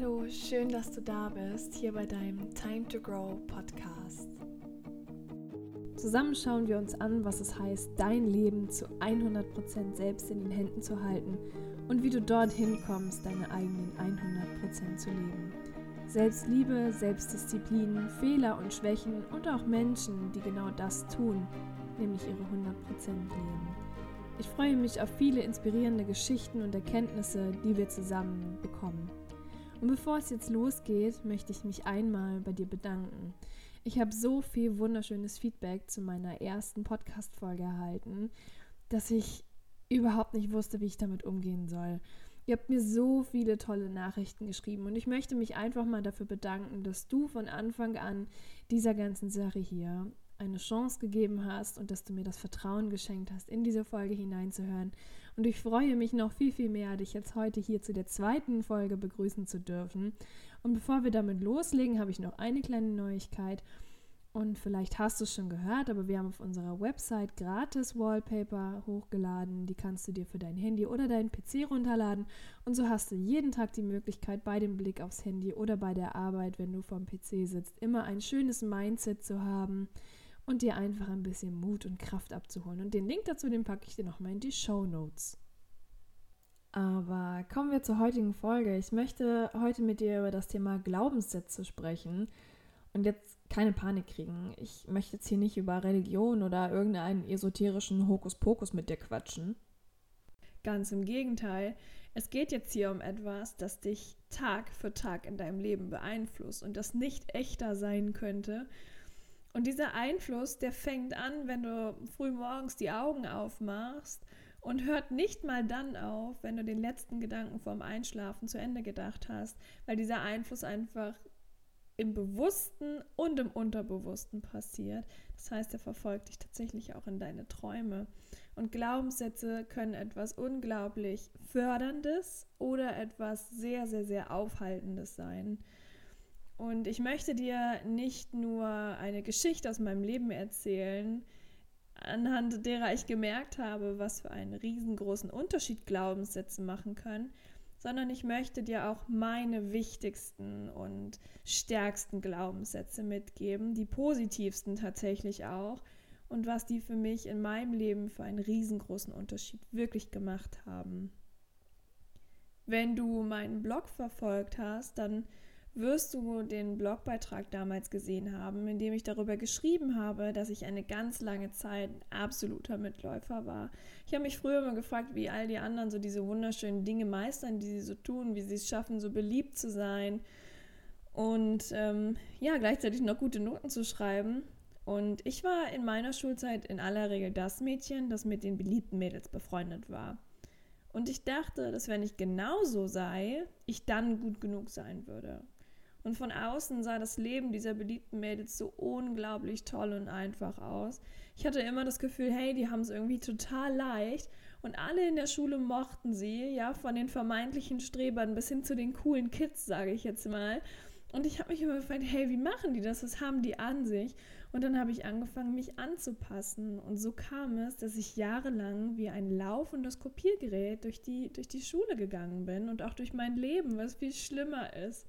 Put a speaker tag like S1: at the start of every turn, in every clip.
S1: Hallo, schön, dass du da bist, hier bei deinem Time to Grow Podcast. Zusammen schauen wir uns an, was es heißt, dein Leben zu 100% selbst in den Händen zu halten und wie du dorthin kommst, deine eigenen 100% zu leben. Selbstliebe, Selbstdisziplin, Fehler und Schwächen und auch Menschen, die genau das tun, nämlich ihre 100% leben. Ich freue mich auf viele inspirierende Geschichten und Erkenntnisse, die wir zusammen bekommen. Und bevor es jetzt losgeht, möchte ich mich einmal bei dir bedanken. Ich habe so viel wunderschönes Feedback zu meiner ersten Podcast-Folge erhalten, dass ich überhaupt nicht wusste, wie ich damit umgehen soll. Ihr habt mir so viele tolle Nachrichten geschrieben und ich möchte mich einfach mal dafür bedanken, dass du von Anfang an dieser ganzen Sache hier eine Chance gegeben hast und dass du mir das Vertrauen geschenkt hast, in diese Folge hineinzuhören. Und ich freue mich noch viel, viel mehr, dich jetzt heute hier zu der zweiten Folge begrüßen zu dürfen. Und bevor wir damit loslegen, habe ich noch eine kleine Neuigkeit. Und vielleicht hast du es schon gehört, aber wir haben auf unserer Website gratis Wallpaper hochgeladen. Die kannst du dir für dein Handy oder deinen PC runterladen. Und so hast du jeden Tag die Möglichkeit, bei dem Blick aufs Handy oder bei der Arbeit, wenn du vorm PC sitzt, immer ein schönes Mindset zu haben und dir einfach ein bisschen Mut und Kraft abzuholen. Und den Link dazu, den packe ich dir nochmal in die Show Notes. Aber kommen wir zur heutigen Folge. Ich möchte heute mit dir über das Thema Glaubenssätze sprechen. Und jetzt keine Panik kriegen. Ich möchte jetzt hier nicht über Religion oder irgendeinen esoterischen Hokuspokus mit dir quatschen. Ganz im Gegenteil. Es geht jetzt hier um etwas, das dich Tag für Tag in deinem Leben beeinflusst und das nicht echter sein könnte und dieser Einfluss, der fängt an, wenn du früh morgens die Augen aufmachst und hört nicht mal dann auf, wenn du den letzten Gedanken vorm Einschlafen zu Ende gedacht hast, weil dieser Einfluss einfach im Bewussten und im Unterbewussten passiert. Das heißt, er verfolgt dich tatsächlich auch in deine Träume. Und Glaubenssätze können etwas unglaublich Förderndes oder etwas sehr, sehr, sehr Aufhaltendes sein. Und ich möchte dir nicht nur eine Geschichte aus meinem Leben erzählen, anhand derer ich gemerkt habe, was für einen riesengroßen Unterschied Glaubenssätze machen können, sondern ich möchte dir auch meine wichtigsten und stärksten Glaubenssätze mitgeben, die positivsten tatsächlich auch und was die für mich in meinem Leben für einen riesengroßen Unterschied wirklich gemacht haben. Wenn du meinen Blog verfolgt hast, dann wirst du den Blogbeitrag damals gesehen haben, in dem ich darüber geschrieben habe, dass ich eine ganz lange Zeit ein absoluter Mitläufer war. Ich habe mich früher immer gefragt, wie all die anderen so diese wunderschönen Dinge meistern, die sie so tun, wie sie es schaffen, so beliebt zu sein und ähm, ja, gleichzeitig noch gute Noten zu schreiben. Und ich war in meiner Schulzeit in aller Regel das Mädchen, das mit den beliebten Mädels befreundet war. Und ich dachte, dass wenn ich genauso sei, ich dann gut genug sein würde. Und von außen sah das Leben dieser beliebten Mädels so unglaublich toll und einfach aus. Ich hatte immer das Gefühl, hey, die haben es irgendwie total leicht. Und alle in der Schule mochten sie, ja, von den vermeintlichen Strebern bis hin zu den coolen Kids, sage ich jetzt mal. Und ich habe mich immer gefragt, hey, wie machen die das? Was haben die an sich? Und dann habe ich angefangen, mich anzupassen. Und so kam es, dass ich jahrelang wie ein laufendes Kopiergerät durch die, durch die Schule gegangen bin und auch durch mein Leben, was viel schlimmer ist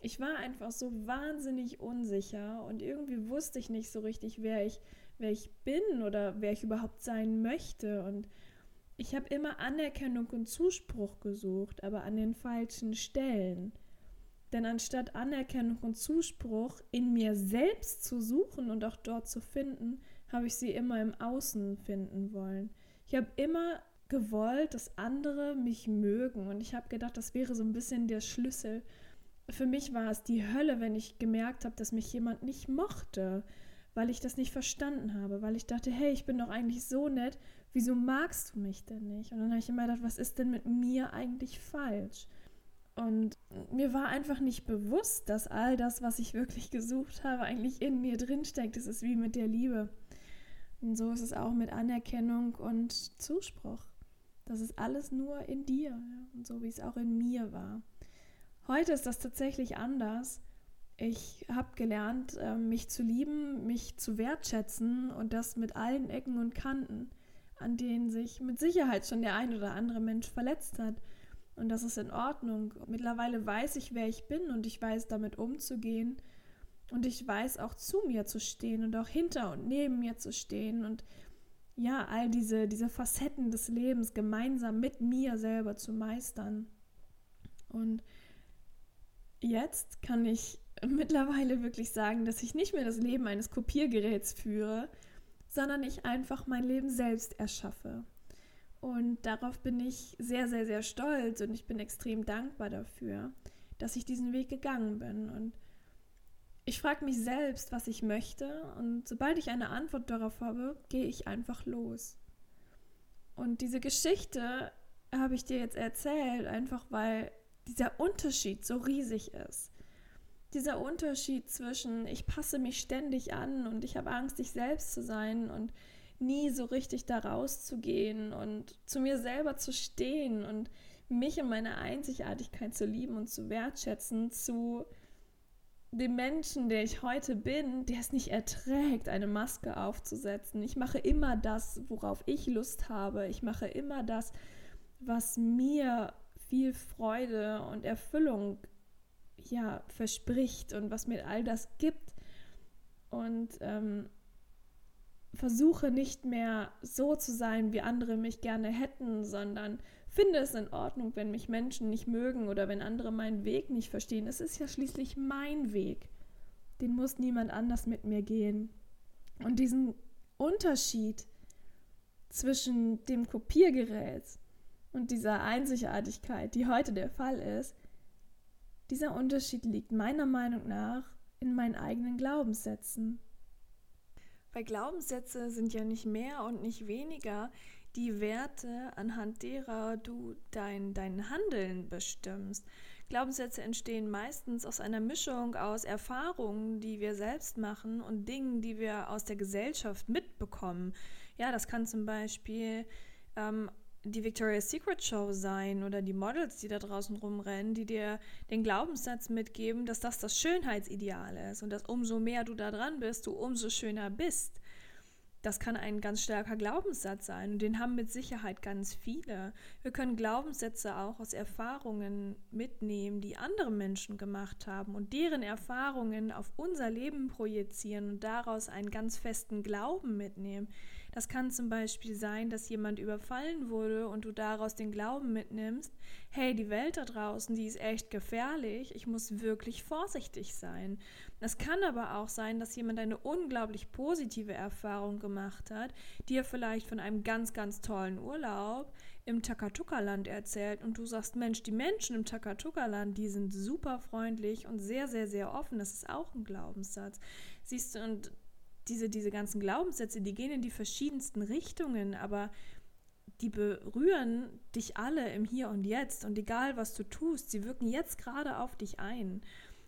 S1: ich war einfach so wahnsinnig unsicher und irgendwie wusste ich nicht so richtig, wer ich, wer ich bin oder wer ich überhaupt sein möchte. Und ich habe immer Anerkennung und Zuspruch gesucht, aber an den falschen Stellen. Denn anstatt Anerkennung und Zuspruch in mir selbst zu suchen und auch dort zu finden, habe ich sie immer im Außen finden wollen. Ich habe immer gewollt, dass andere mich mögen und ich habe gedacht, das wäre so ein bisschen der Schlüssel für mich war es die Hölle, wenn ich gemerkt habe, dass mich jemand nicht mochte, weil ich das nicht verstanden habe, weil ich dachte, hey, ich bin doch eigentlich so nett, wieso magst du mich denn nicht? Und dann habe ich immer gedacht, was ist denn mit mir eigentlich falsch? Und mir war einfach nicht bewusst, dass all das, was ich wirklich gesucht habe, eigentlich in mir drinsteckt. Es ist wie mit der Liebe. Und so ist es auch mit Anerkennung und Zuspruch. Das ist alles nur in dir. Ja? Und so wie es auch in mir war. Heute ist das tatsächlich anders. Ich habe gelernt, ähm, mich zu lieben, mich zu wertschätzen und das mit allen Ecken und Kanten, an denen sich mit Sicherheit schon der ein oder andere Mensch verletzt hat.
S2: Und das ist in Ordnung. Mittlerweile weiß ich, wer ich bin und ich weiß damit umzugehen. Und ich weiß auch zu mir zu stehen und auch hinter und neben mir zu stehen und ja, all diese, diese Facetten des Lebens gemeinsam mit mir selber zu meistern. Und jetzt kann ich mittlerweile wirklich sagen, dass ich nicht mehr das Leben eines Kopiergeräts führe, sondern ich einfach mein Leben selbst erschaffe. Und darauf bin ich sehr, sehr, sehr stolz und ich bin extrem dankbar dafür, dass ich diesen Weg gegangen bin. Und ich frage mich selbst, was ich möchte und sobald ich eine Antwort darauf habe, gehe ich einfach los. Und diese Geschichte habe ich dir jetzt erzählt, einfach weil dieser Unterschied so riesig ist. Dieser Unterschied zwischen, ich passe mich ständig an und ich habe Angst, ich selbst zu sein und nie so richtig da rauszugehen und zu mir selber zu stehen und mich und meine Einzigartigkeit zu lieben und zu wertschätzen, zu dem Menschen, der ich heute bin, der es nicht erträgt, eine Maske aufzusetzen. Ich mache immer das, worauf ich Lust habe. Ich mache immer das, was mir viel Freude und Erfüllung ja verspricht und was mir all das gibt. Und ähm, versuche nicht mehr so zu sein, wie andere mich gerne hätten, sondern finde es in Ordnung, wenn mich Menschen nicht mögen oder wenn andere meinen Weg nicht verstehen. Es ist ja schließlich mein Weg. Den muss niemand anders mit mir gehen. Und diesen Unterschied zwischen dem Kopiergerät und dieser Einzigartigkeit, die heute der Fall ist, dieser Unterschied liegt meiner Meinung nach in meinen eigenen Glaubenssätzen.
S1: Weil Glaubenssätze sind ja nicht mehr und nicht weniger die Werte, anhand derer du dein, dein Handeln bestimmst. Glaubenssätze entstehen meistens aus einer Mischung aus Erfahrungen, die wir selbst machen und Dingen, die wir aus der Gesellschaft mitbekommen. Ja, das kann zum Beispiel ähm, die Victoria's Secret Show sein oder die Models, die da draußen rumrennen, die dir den Glaubenssatz mitgeben, dass das das Schönheitsideal ist und dass umso mehr du da dran bist, du umso schöner bist. Das kann ein ganz starker Glaubenssatz sein und den haben mit Sicherheit ganz viele. Wir können Glaubenssätze auch aus Erfahrungen mitnehmen, die andere Menschen gemacht haben und deren Erfahrungen auf unser Leben projizieren und daraus einen ganz festen Glauben mitnehmen. Das kann zum Beispiel sein, dass jemand überfallen wurde und du daraus den Glauben mitnimmst, hey, die Welt da draußen, die ist echt gefährlich, ich muss wirklich vorsichtig sein. Es kann aber auch sein, dass jemand eine unglaublich positive Erfahrung gemacht hat, dir vielleicht von einem ganz, ganz tollen Urlaub im Takatuka-Land erzählt und du sagst, Mensch, die Menschen im Takatuka-Land, die sind super freundlich und sehr, sehr, sehr offen. Das ist auch ein Glaubenssatz. Siehst du, und diese, diese ganzen Glaubenssätze, die gehen in die verschiedensten Richtungen, aber die berühren dich alle im Hier und Jetzt und egal was du tust, sie wirken jetzt gerade auf dich ein.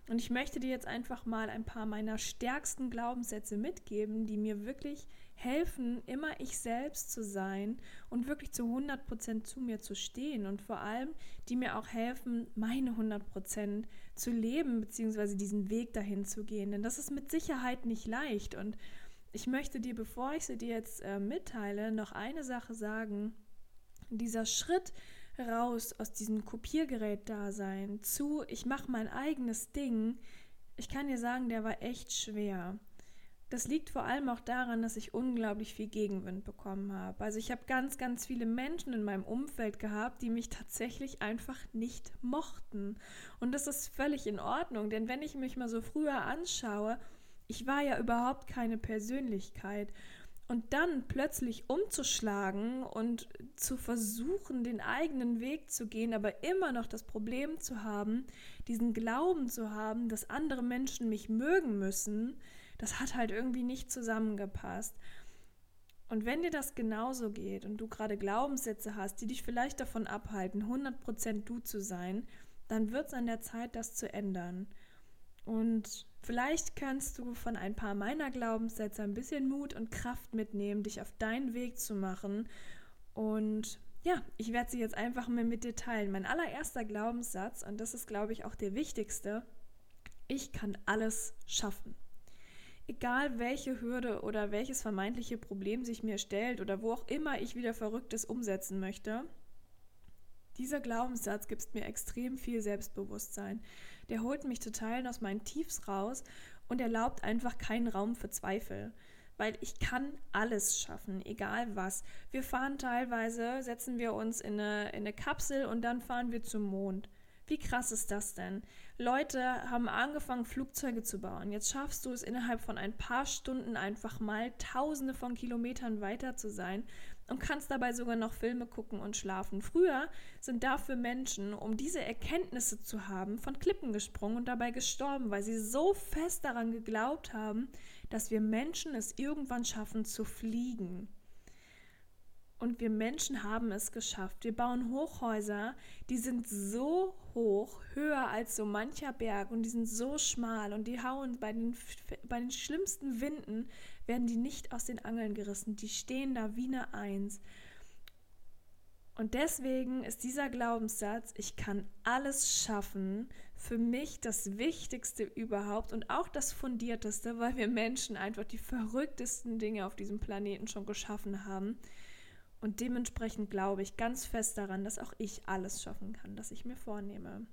S1: Und ich möchte dir jetzt einfach mal ein paar meiner stärksten Glaubenssätze mitgeben, die mir wirklich helfen, immer ich selbst zu sein und wirklich zu 100% zu mir zu stehen und vor allem, die mir auch helfen, meine 100% zu leben, beziehungsweise diesen Weg dahin zu gehen. Denn das ist mit Sicherheit nicht leicht. Und ich möchte dir, bevor ich sie dir jetzt äh, mitteile, noch eine Sache sagen. Dieser Schritt raus aus diesem Kopiergerät-Dasein zu, ich mache mein eigenes Ding, ich kann dir sagen, der war echt schwer. Das liegt vor allem auch daran, dass ich unglaublich viel Gegenwind bekommen habe. Also ich habe ganz, ganz viele Menschen in meinem Umfeld gehabt, die mich tatsächlich einfach nicht mochten. Und das ist völlig in Ordnung, denn wenn ich mich mal so früher anschaue, ich war ja überhaupt keine Persönlichkeit. Und dann plötzlich umzuschlagen und zu versuchen, den eigenen Weg zu gehen, aber immer noch das Problem zu haben, diesen Glauben zu haben, dass andere Menschen mich mögen müssen, das hat halt irgendwie nicht zusammengepasst. Und wenn dir das genauso geht und du gerade Glaubenssätze hast, die dich vielleicht davon abhalten, 100% du zu sein, dann wird es an der Zeit, das zu ändern. Und vielleicht kannst du von ein paar meiner Glaubenssätze ein bisschen Mut und Kraft mitnehmen, dich auf deinen Weg zu machen. Und ja, ich werde sie jetzt einfach mal mit dir teilen. Mein allererster Glaubenssatz, und das ist, glaube ich, auch der wichtigste, ich kann alles schaffen egal welche Hürde oder welches vermeintliche Problem sich mir stellt oder wo auch immer ich wieder Verrücktes umsetzen möchte,
S2: Dieser Glaubenssatz gibt mir extrem viel Selbstbewusstsein. Der holt mich total aus meinen Tiefs raus und erlaubt einfach keinen Raum für Zweifel. Weil ich kann alles schaffen, egal was. Wir fahren teilweise, setzen wir uns in eine, in eine Kapsel und dann fahren wir zum Mond. Wie krass ist das denn? Leute haben angefangen, Flugzeuge zu bauen. Jetzt schaffst du es innerhalb von ein paar Stunden einfach mal tausende von Kilometern weiter zu sein und kannst dabei sogar noch Filme gucken und schlafen. Früher sind dafür Menschen, um diese Erkenntnisse zu haben, von Klippen gesprungen und dabei gestorben, weil sie so fest daran geglaubt haben, dass wir Menschen es irgendwann schaffen zu fliegen. Und wir Menschen haben es geschafft. Wir bauen Hochhäuser, die sind so hoch, höher als so mancher Berg und die sind so schmal und die hauen bei den, bei den schlimmsten Winden, werden die nicht aus den Angeln gerissen. Die stehen da wie eine Eins. Und deswegen ist dieser Glaubenssatz, ich kann alles schaffen, für mich das Wichtigste überhaupt und auch das Fundierteste, weil wir Menschen einfach die verrücktesten Dinge auf diesem Planeten schon geschaffen haben. Und dementsprechend glaube ich ganz fest daran, dass auch ich alles schaffen kann, das ich mir vornehme.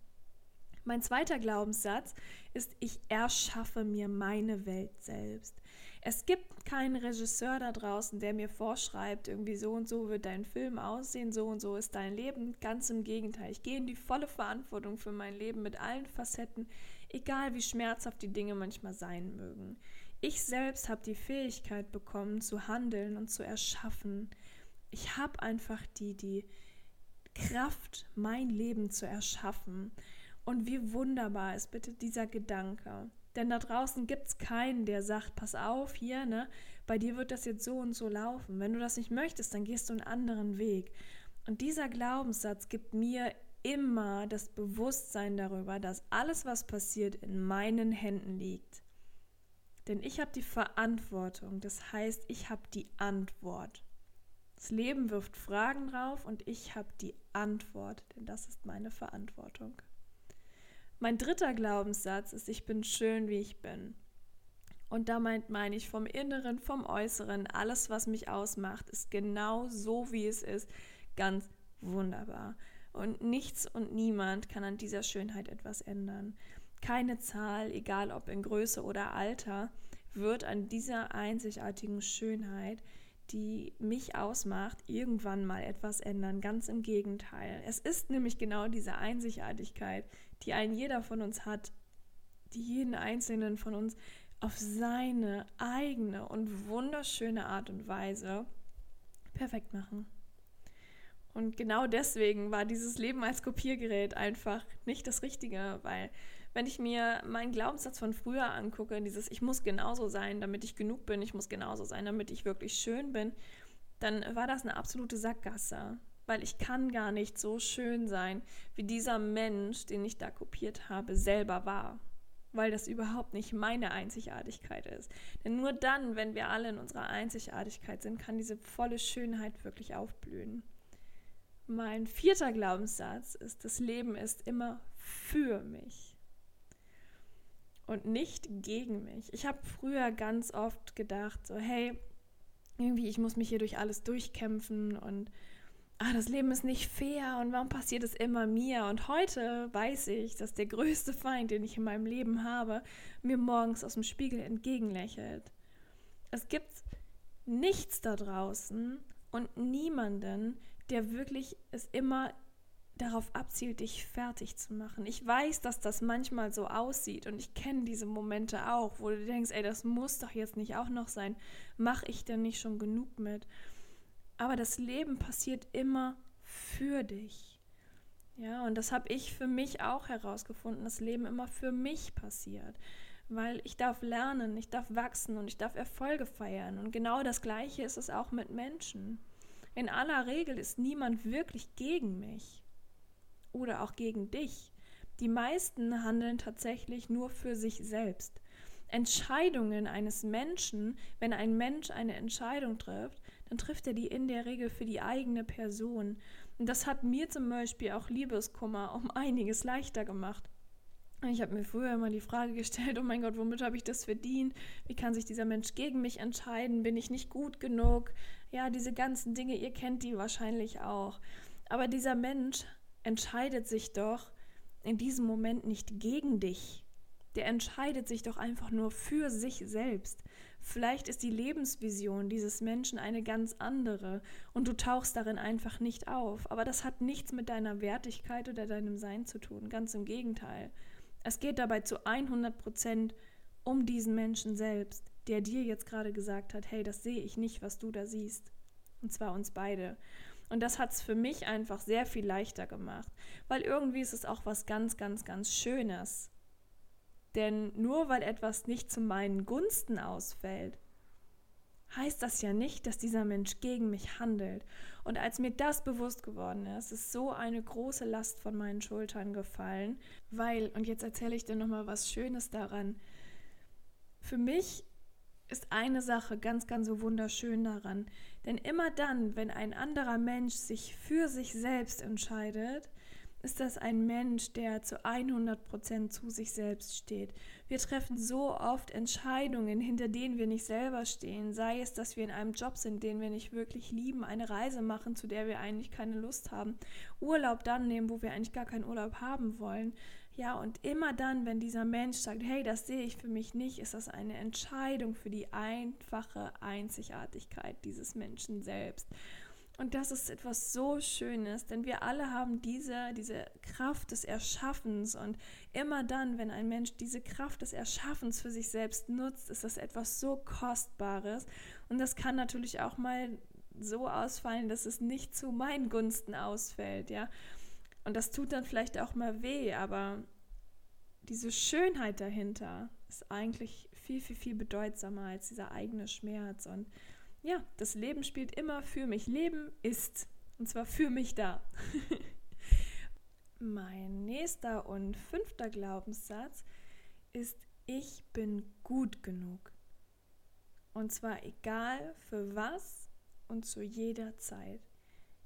S2: Mein zweiter Glaubenssatz ist, ich erschaffe mir meine Welt selbst. Es gibt keinen Regisseur da draußen, der mir vorschreibt, irgendwie so und so wird dein Film aussehen, so und so ist dein Leben. Ganz im Gegenteil, ich gehe in die volle Verantwortung für mein Leben mit allen Facetten, egal wie schmerzhaft die Dinge manchmal sein mögen. Ich selbst habe die Fähigkeit bekommen, zu handeln und zu erschaffen ich habe einfach die, die Kraft, mein Leben zu erschaffen. Und wie wunderbar ist bitte dieser Gedanke. Denn da draußen gibt es keinen, der sagt, pass auf, hier, ne, bei dir wird das jetzt so und so laufen. Wenn du das nicht möchtest, dann gehst du einen anderen Weg. Und dieser Glaubenssatz gibt mir immer das Bewusstsein darüber, dass alles, was passiert, in meinen Händen liegt. Denn ich habe die Verantwortung, das heißt, ich habe die Antwort. Das Leben wirft Fragen drauf und ich habe die Antwort, denn das ist meine Verantwortung. Mein dritter Glaubenssatz ist, ich bin schön, wie ich bin. Und damit meine ich vom Inneren, vom Äußeren, alles, was mich ausmacht, ist genau so, wie es ist, ganz wunderbar. Und nichts und niemand kann an dieser Schönheit etwas ändern. Keine Zahl, egal ob in Größe oder Alter, wird an dieser einzigartigen Schönheit die mich ausmacht, irgendwann mal etwas ändern. Ganz im Gegenteil. Es ist nämlich genau diese Einzigartigkeit, die ein jeder von uns hat, die jeden einzelnen von uns auf seine eigene und wunderschöne Art und Weise perfekt machen. Und genau deswegen war dieses Leben als Kopiergerät einfach nicht das Richtige, weil wenn ich mir meinen Glaubenssatz von früher angucke, dieses ich muss genauso sein, damit ich genug bin, ich muss genauso sein, damit ich wirklich schön bin, dann war das eine absolute Sackgasse, weil ich kann gar nicht so schön sein, wie dieser Mensch, den ich da kopiert habe, selber war, weil das überhaupt nicht meine Einzigartigkeit ist. Denn nur dann, wenn wir alle in unserer Einzigartigkeit sind, kann diese volle Schönheit wirklich aufblühen. Mein vierter Glaubenssatz ist, das Leben ist immer für mich und nicht gegen mich. Ich habe früher ganz oft gedacht, so hey, irgendwie, ich muss mich hier durch alles durchkämpfen und ah, das Leben ist nicht fair und warum passiert es immer mir? Und heute weiß ich, dass der größte Feind, den ich in meinem Leben habe, mir morgens aus dem Spiegel entgegenlächelt. Es gibt nichts da draußen und niemanden, der wirklich es immer darauf abzielt, dich fertig zu machen. Ich weiß, dass das manchmal so aussieht und ich kenne diese Momente auch, wo du denkst, ey, das muss doch jetzt nicht auch noch sein. Mache ich denn nicht schon genug mit? Aber das Leben passiert immer für dich. Ja, und das habe ich für mich auch herausgefunden, das Leben immer für mich passiert. Weil ich darf lernen, ich darf wachsen und ich darf Erfolge feiern. Und genau das Gleiche ist es auch mit Menschen. In aller Regel ist niemand wirklich gegen mich oder auch gegen dich. Die meisten handeln tatsächlich nur für sich selbst. Entscheidungen eines Menschen, wenn ein Mensch eine Entscheidung trifft, dann trifft er die in der Regel für die eigene Person. Und das hat mir zum Beispiel auch Liebeskummer um einiges leichter gemacht. Ich habe mir früher immer die Frage gestellt, oh mein Gott, womit habe ich das verdient? Wie kann sich dieser Mensch gegen mich entscheiden? Bin ich nicht gut genug? Ja, diese ganzen Dinge, ihr kennt die wahrscheinlich auch. Aber dieser Mensch entscheidet sich doch in diesem Moment nicht gegen dich. Der entscheidet sich doch einfach nur für sich selbst. Vielleicht ist die Lebensvision dieses Menschen eine ganz andere und du tauchst darin einfach nicht auf. Aber das hat nichts mit deiner Wertigkeit oder deinem Sein zu tun. Ganz im Gegenteil. Es geht dabei zu 100 Prozent um diesen Menschen selbst, der dir jetzt gerade gesagt hat, hey, das sehe ich nicht, was du da siehst. Und zwar uns beide. Und das hat es für mich einfach sehr viel leichter gemacht, weil irgendwie ist es auch was ganz, ganz, ganz Schönes, denn nur weil etwas nicht zu meinen Gunsten ausfällt, heißt das ja nicht, dass dieser Mensch gegen mich handelt. Und als mir das bewusst geworden ist, ist so eine große Last von meinen Schultern gefallen, weil, und jetzt erzähle ich dir nochmal was Schönes daran, für mich ist eine Sache ganz, ganz so wunderschön daran. Denn immer dann, wenn ein anderer Mensch sich für sich selbst entscheidet, ist das ein Mensch, der zu 100% zu sich selbst steht. Wir treffen so oft Entscheidungen, hinter denen wir nicht selber stehen, sei es, dass wir in einem Job sind, den wir nicht wirklich lieben, eine Reise machen, zu der wir eigentlich keine Lust haben, Urlaub dann nehmen, wo wir eigentlich gar keinen Urlaub haben wollen. Ja, und immer dann, wenn dieser Mensch sagt, hey, das sehe ich für mich nicht, ist das eine Entscheidung für die einfache Einzigartigkeit dieses Menschen selbst. Und das ist etwas so Schönes, denn wir alle haben diese, diese Kraft des Erschaffens. Und immer dann, wenn ein Mensch diese Kraft des Erschaffens für sich selbst nutzt, ist das etwas so Kostbares. Und das kann natürlich auch mal so ausfallen, dass es nicht zu meinen Gunsten ausfällt, ja. Und das tut dann vielleicht auch mal weh, aber diese Schönheit dahinter ist eigentlich viel, viel, viel bedeutsamer als dieser eigene Schmerz. Und ja, das Leben spielt immer für mich. Leben ist, und zwar für mich da. mein nächster und fünfter Glaubenssatz ist, ich bin gut genug. Und zwar egal für was und zu jeder Zeit.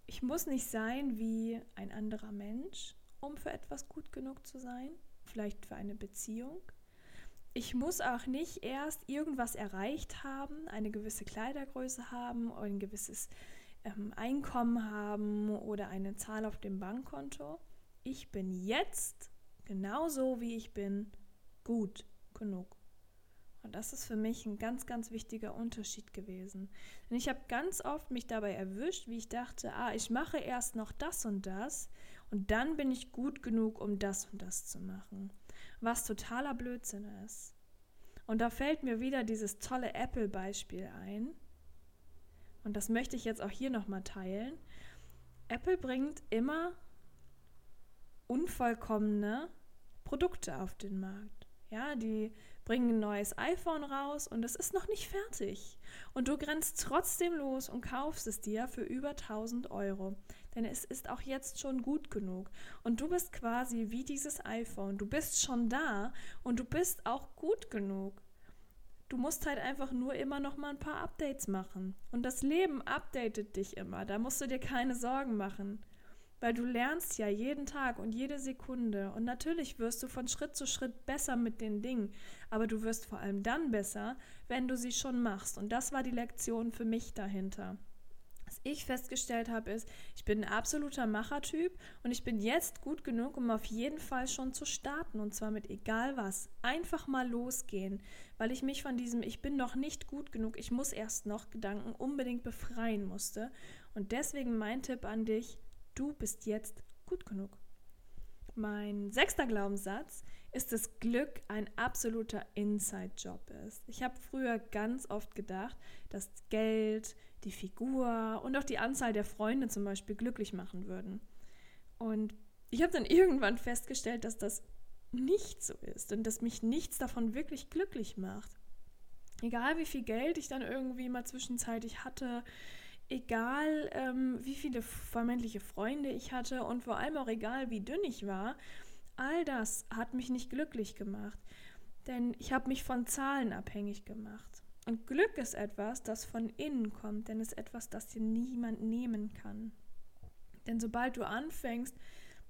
S2: Ich muss nicht sein wie ein anderer Mensch, um für etwas gut genug zu sein, vielleicht für eine Beziehung ich muss auch nicht erst irgendwas erreicht haben, eine gewisse Kleidergröße haben ein gewisses ähm, Einkommen haben oder eine Zahl auf dem Bankkonto. Ich bin jetzt genauso wie ich bin gut genug. Und das ist für mich ein ganz, ganz wichtiger Unterschied gewesen. Denn ich habe ganz oft mich dabei erwischt, wie ich dachte, ah, ich mache erst noch das und das und dann bin ich gut genug, um das und das zu machen was totaler Blödsinn ist. Und da fällt mir wieder dieses tolle Apple-Beispiel ein. Und das möchte ich jetzt auch hier nochmal teilen. Apple bringt immer unvollkommene Produkte auf den Markt. Ja, die bringen ein neues iPhone raus und es ist noch nicht fertig. Und du grenzt trotzdem los und kaufst es dir für über 1000 Euro denn es ist auch jetzt schon gut genug. Und du bist quasi wie dieses iPhone. Du bist schon da und du bist auch gut genug. Du musst halt einfach nur immer noch mal ein paar Updates machen. Und das Leben updatet dich immer. Da musst du dir keine Sorgen machen. Weil du lernst ja jeden Tag und jede Sekunde. Und natürlich wirst du von Schritt zu Schritt besser mit den Dingen. Aber du wirst vor allem dann besser, wenn du sie schon machst. Und das war die Lektion für mich dahinter was ich festgestellt habe, ist, ich bin ein absoluter Machertyp und ich bin jetzt gut genug, um auf jeden Fall schon zu starten und zwar mit egal was. Einfach mal losgehen, weil ich mich von diesem Ich bin noch nicht gut genug, ich muss erst noch Gedanken unbedingt befreien musste. Und deswegen mein Tipp an dich, du bist jetzt gut genug. Mein sechster Glaubenssatz ist, dass Glück ein absoluter Inside-Job ist. Ich habe früher ganz oft gedacht, dass Geld, die Figur und auch die Anzahl der Freunde zum Beispiel glücklich machen würden. Und ich habe dann irgendwann festgestellt, dass das nicht so ist und dass mich nichts davon wirklich glücklich macht. Egal wie viel Geld ich dann irgendwie mal zwischenzeitlich hatte, egal ähm, wie viele vermeintliche Freunde ich hatte und vor allem auch egal wie dünn ich war, all das hat mich nicht glücklich gemacht. Denn ich habe mich von Zahlen abhängig gemacht. Und Glück ist etwas, das von innen kommt, denn es ist etwas, das dir niemand nehmen kann. Denn sobald du anfängst,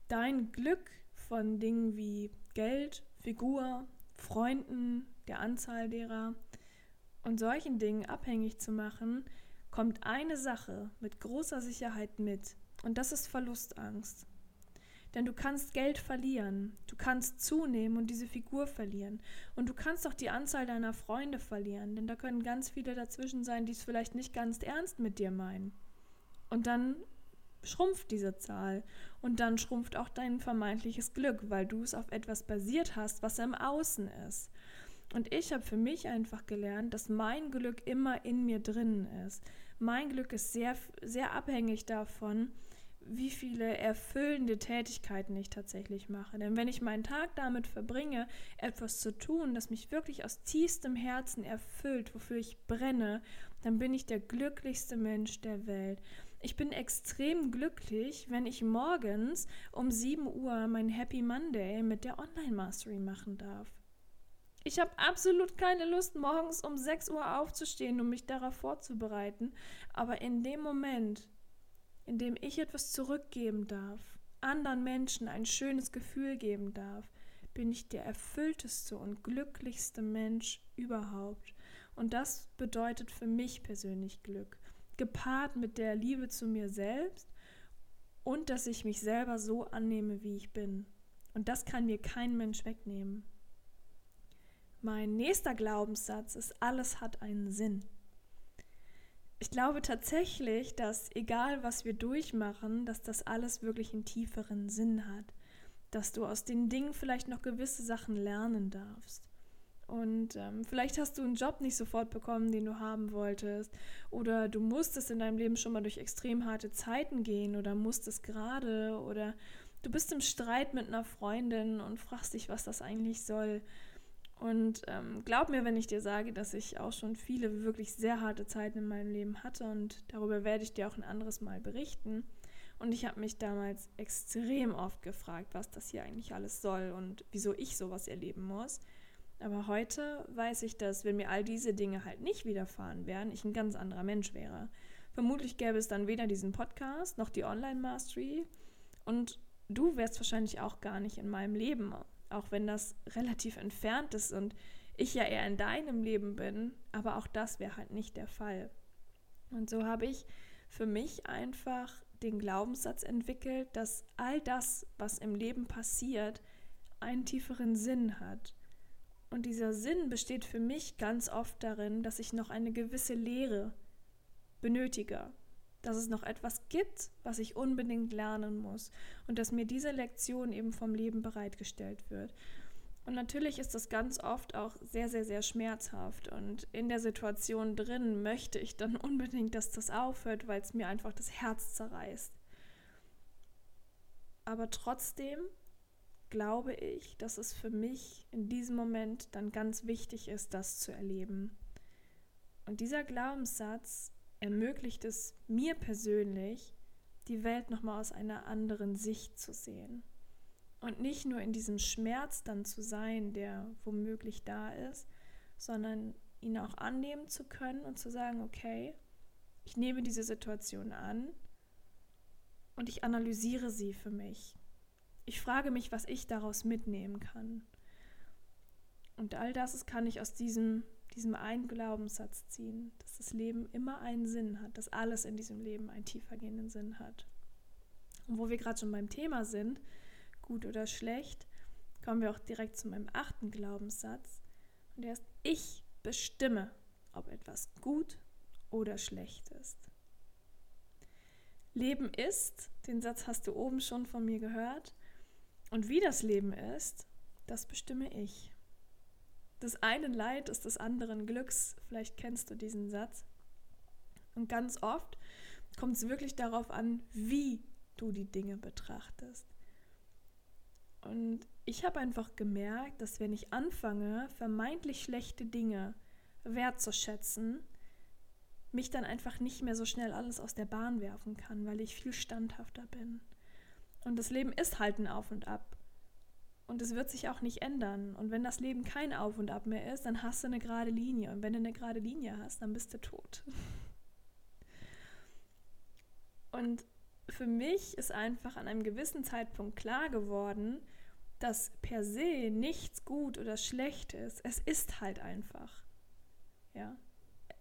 S2: dein Glück von Dingen wie Geld, Figur, Freunden, der Anzahl derer und solchen Dingen abhängig zu machen, kommt eine Sache mit großer Sicherheit mit und das ist Verlustangst. Denn du kannst Geld verlieren, du kannst zunehmen und diese Figur verlieren. Und du kannst auch die Anzahl deiner Freunde verlieren, denn da können ganz viele dazwischen sein, die es vielleicht nicht ganz ernst mit dir meinen. Und dann schrumpft diese Zahl. Und dann schrumpft auch dein vermeintliches Glück, weil du es auf etwas basiert hast, was im Außen ist. Und ich habe für mich einfach gelernt, dass mein Glück immer in mir drinnen ist. Mein Glück ist sehr, sehr abhängig davon, wie viele erfüllende Tätigkeiten ich tatsächlich mache. Denn wenn ich meinen Tag damit verbringe, etwas zu tun, das mich wirklich aus tiefstem Herzen erfüllt, wofür ich brenne, dann bin ich der glücklichste Mensch der Welt. Ich bin extrem glücklich, wenn ich morgens um 7 Uhr mein Happy Monday mit der Online Mastery machen darf. Ich habe absolut keine Lust, morgens um 6 Uhr aufzustehen, um mich darauf vorzubereiten. Aber in dem Moment, in dem ich etwas zurückgeben darf, anderen Menschen ein schönes Gefühl geben darf, bin ich der erfüllteste und glücklichste Mensch überhaupt. Und das bedeutet für mich persönlich Glück, gepaart mit der Liebe zu mir selbst und dass ich mich selber so annehme, wie ich bin. Und das kann mir kein Mensch wegnehmen. Mein nächster Glaubenssatz ist, alles hat einen Sinn ich glaube tatsächlich, dass egal was wir durchmachen, dass das alles wirklich einen tieferen Sinn hat. Dass du aus den Dingen vielleicht noch gewisse Sachen lernen darfst. Und ähm, vielleicht hast du einen Job nicht sofort bekommen, den du haben wolltest. Oder du musstest in deinem Leben schon mal durch extrem harte Zeiten gehen oder musstest gerade. Oder du bist im Streit mit einer Freundin und fragst dich, was das eigentlich soll. Und ähm, glaub mir, wenn ich dir sage, dass ich auch schon viele wirklich sehr harte Zeiten in meinem Leben hatte und darüber werde ich dir auch ein anderes Mal berichten. Und ich habe mich damals extrem oft gefragt, was das hier eigentlich alles soll und wieso ich sowas erleben muss. Aber heute weiß ich, dass wenn mir all diese Dinge halt nicht widerfahren wären, ich ein ganz anderer Mensch wäre. Vermutlich gäbe es dann weder diesen Podcast noch die Online-Mastery und du wärst wahrscheinlich auch gar nicht in meinem Leben auch wenn das relativ entfernt ist und ich ja eher in deinem Leben bin, aber auch das wäre halt nicht der Fall. Und so habe ich für mich einfach den Glaubenssatz entwickelt, dass all das, was im Leben passiert, einen tieferen Sinn hat. Und dieser Sinn besteht für mich ganz oft darin, dass ich noch eine gewisse Lehre benötige, dass es noch etwas gibt, was ich unbedingt lernen muss und dass mir diese Lektion eben vom Leben bereitgestellt wird. Und natürlich ist das ganz oft auch sehr, sehr, sehr schmerzhaft. Und in der Situation drin möchte ich dann unbedingt, dass das aufhört, weil es mir einfach das Herz zerreißt. Aber trotzdem glaube ich, dass es für mich in diesem Moment dann ganz wichtig ist, das zu erleben. Und dieser Glaubenssatz ermöglicht es mir persönlich, die Welt nochmal aus einer anderen Sicht zu sehen. Und nicht nur in diesem Schmerz dann zu sein, der womöglich da ist, sondern ihn auch annehmen zu können und zu sagen, okay, ich nehme diese Situation an und ich analysiere sie für mich. Ich frage mich, was ich daraus mitnehmen kann. Und all das kann ich aus diesem diesem einen Glaubenssatz ziehen, dass das Leben immer einen Sinn hat, dass alles in diesem Leben einen tiefergehenden Sinn hat. Und wo wir gerade schon beim Thema sind, gut oder schlecht, kommen wir auch direkt zu meinem achten Glaubenssatz. Und der ist, ich bestimme, ob etwas gut oder schlecht ist. Leben ist, den Satz hast du oben schon von mir gehört, und wie das Leben ist, das bestimme ich des einen Leid ist des anderen Glücks. Vielleicht kennst du diesen Satz. Und ganz oft kommt es wirklich darauf an, wie du die Dinge betrachtest. Und ich habe einfach gemerkt, dass wenn ich anfange, vermeintlich schlechte Dinge wertzuschätzen, mich dann einfach nicht mehr so schnell alles aus der Bahn werfen kann, weil ich viel standhafter bin. Und das Leben ist halt ein Auf und Ab. Und es wird sich auch nicht ändern. Und wenn das Leben kein Auf und Ab mehr ist, dann hast du eine gerade Linie. Und wenn du eine gerade Linie hast, dann bist du tot. Und für mich ist einfach an einem gewissen Zeitpunkt klar geworden, dass per se nichts gut oder schlecht ist. Es ist halt einfach. Ja.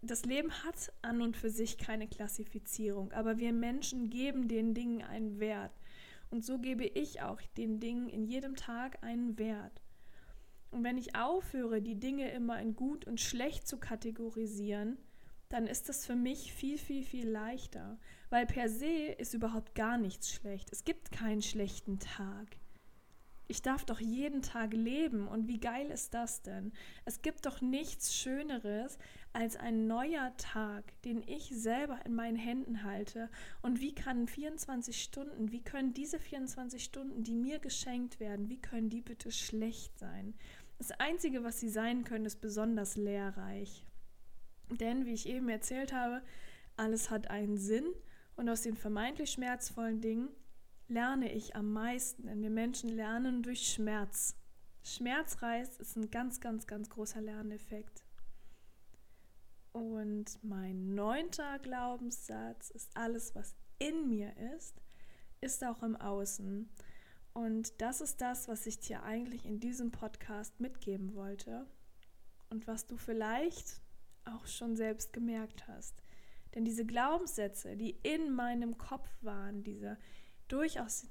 S2: Das Leben hat an und für sich keine Klassifizierung, aber wir Menschen geben den Dingen einen Wert. Und so gebe ich auch den Dingen in jedem Tag einen Wert. Und wenn ich aufhöre, die Dinge immer in gut und schlecht zu kategorisieren, dann ist das für mich viel, viel, viel leichter. Weil per se ist überhaupt gar nichts schlecht. Es gibt keinen schlechten Tag. Ich darf doch jeden Tag leben und wie geil ist das denn? Es gibt doch nichts Schöneres als ein neuer Tag, den ich selber in meinen Händen halte. Und wie kann 24 Stunden, wie können diese 24 Stunden, die mir geschenkt werden, wie können die bitte schlecht sein? Das Einzige, was sie sein können, ist besonders lehrreich. Denn, wie ich eben erzählt habe, alles hat einen Sinn und aus den vermeintlich schmerzvollen Dingen lerne ich am meisten, denn wir Menschen lernen durch Schmerz. Schmerzreis ist ein ganz, ganz, ganz großer Lerneffekt. Und mein neunter Glaubenssatz ist, alles, was in mir ist, ist auch im Außen. Und das ist das, was ich dir eigentlich in diesem Podcast mitgeben wollte und was du vielleicht auch schon selbst gemerkt hast. Denn diese Glaubenssätze, die in meinem Kopf waren, diese durchaus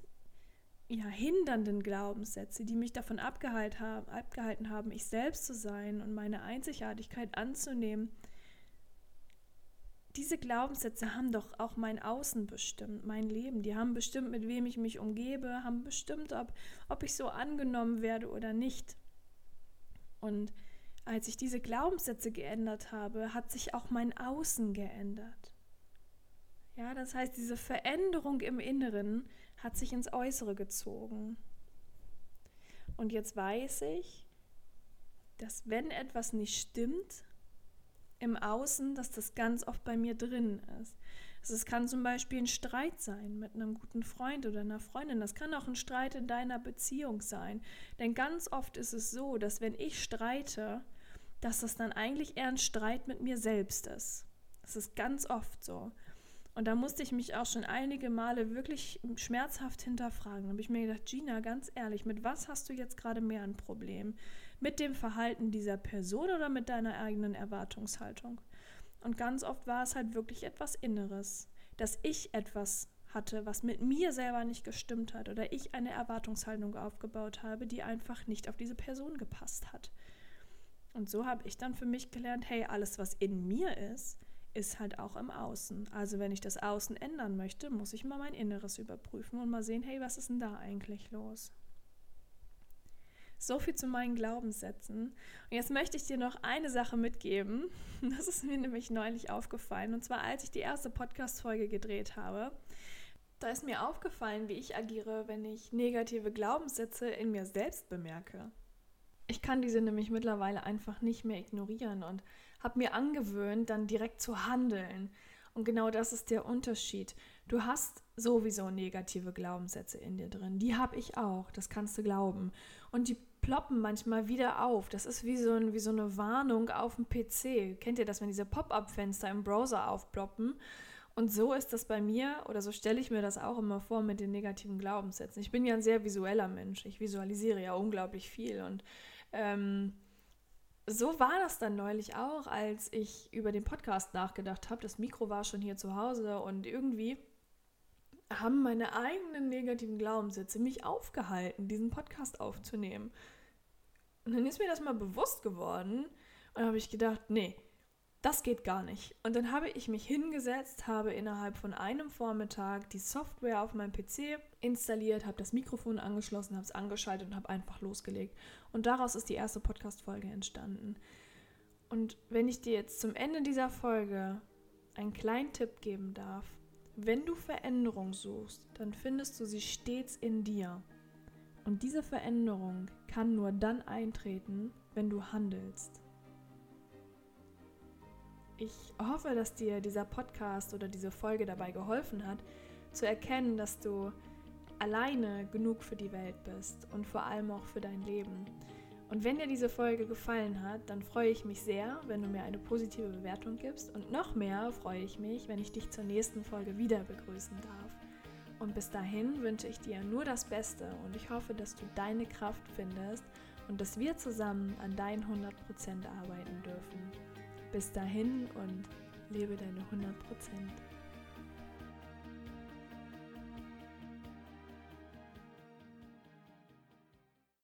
S2: ja, hindernden Glaubenssätze, die mich davon abgehalten haben, abgehalten haben, ich selbst zu sein und meine Einzigartigkeit anzunehmen, diese Glaubenssätze haben doch auch mein Außen bestimmt, mein Leben. Die haben bestimmt, mit wem ich mich umgebe, haben bestimmt, ob, ob ich so angenommen werde oder nicht. Und als ich diese Glaubenssätze geändert habe, hat sich auch mein Außen geändert. Ja, das heißt, diese Veränderung im Inneren hat sich ins Äußere gezogen. Und jetzt weiß ich, dass wenn etwas nicht stimmt im Außen, dass das ganz oft bei mir drin ist. Also es kann zum Beispiel ein Streit sein mit einem guten Freund oder einer Freundin. Das kann auch ein Streit in deiner Beziehung sein. Denn ganz oft ist es so, dass wenn ich streite, dass das dann eigentlich eher ein Streit mit mir selbst ist. Das ist ganz oft so. Und da musste ich mich auch schon einige Male wirklich schmerzhaft hinterfragen. Da habe ich mir gedacht, Gina, ganz ehrlich, mit was hast du jetzt gerade mehr ein Problem? Mit dem Verhalten dieser Person oder mit deiner eigenen Erwartungshaltung? Und ganz oft war es halt wirklich etwas Inneres, dass ich etwas hatte, was mit mir selber nicht gestimmt hat oder ich eine Erwartungshaltung aufgebaut habe, die einfach nicht auf diese Person gepasst hat. Und so habe ich dann für mich gelernt, hey, alles, was in mir ist, ist halt auch im Außen. Also wenn ich das Außen ändern möchte, muss ich mal mein Inneres überprüfen und mal sehen, hey, was ist denn da eigentlich los? So viel zu meinen Glaubenssätzen. Und jetzt möchte ich dir noch eine Sache mitgeben. Das ist mir nämlich neulich aufgefallen. Und zwar, als ich die erste Podcast-Folge gedreht habe. Da ist mir aufgefallen, wie ich agiere, wenn ich negative Glaubenssätze in mir selbst bemerke. Ich kann diese nämlich mittlerweile einfach nicht mehr ignorieren und habe mir angewöhnt, dann direkt zu handeln. Und genau das ist der Unterschied. Du hast sowieso negative Glaubenssätze in dir drin. Die habe ich auch, das kannst du glauben. Und die ploppen manchmal wieder auf. Das ist wie so, ein, wie so eine Warnung auf dem PC. Kennt ihr das, wenn diese Pop-up-Fenster im Browser aufploppen? Und so ist das bei mir, oder so stelle ich mir das auch immer vor mit den negativen Glaubenssätzen. Ich bin ja ein sehr visueller Mensch. Ich visualisiere ja unglaublich viel. Und ähm, so war das dann neulich auch, als ich über den Podcast nachgedacht habe. Das Mikro war schon hier zu Hause und irgendwie haben meine eigenen negativen Glaubenssätze mich aufgehalten, diesen Podcast aufzunehmen. Und dann ist mir das mal bewusst geworden und habe ich gedacht, nee, das geht gar nicht. Und dann habe ich mich hingesetzt, habe innerhalb von einem Vormittag die Software auf meinem PC installiert, habe das Mikrofon angeschlossen, habe es angeschaltet und habe einfach losgelegt. Und daraus ist die erste Podcast-Folge entstanden. Und wenn ich dir jetzt zum Ende dieser Folge einen kleinen Tipp geben darf, wenn du Veränderung suchst, dann findest du sie stets in dir. Und diese Veränderung kann nur dann eintreten, wenn du handelst. Ich hoffe, dass dir dieser Podcast oder diese Folge dabei geholfen hat, zu erkennen, dass du alleine genug für die Welt bist und vor allem auch für dein Leben. Und wenn dir diese Folge gefallen hat, dann freue ich mich sehr, wenn du mir eine positive Bewertung gibst. Und noch mehr freue ich mich, wenn ich dich zur nächsten Folge wieder begrüßen darf. Und bis dahin wünsche ich dir nur das Beste und ich hoffe, dass du deine Kraft findest und dass wir zusammen an deinen 100% arbeiten dürfen. Bis dahin und lebe deine 100%.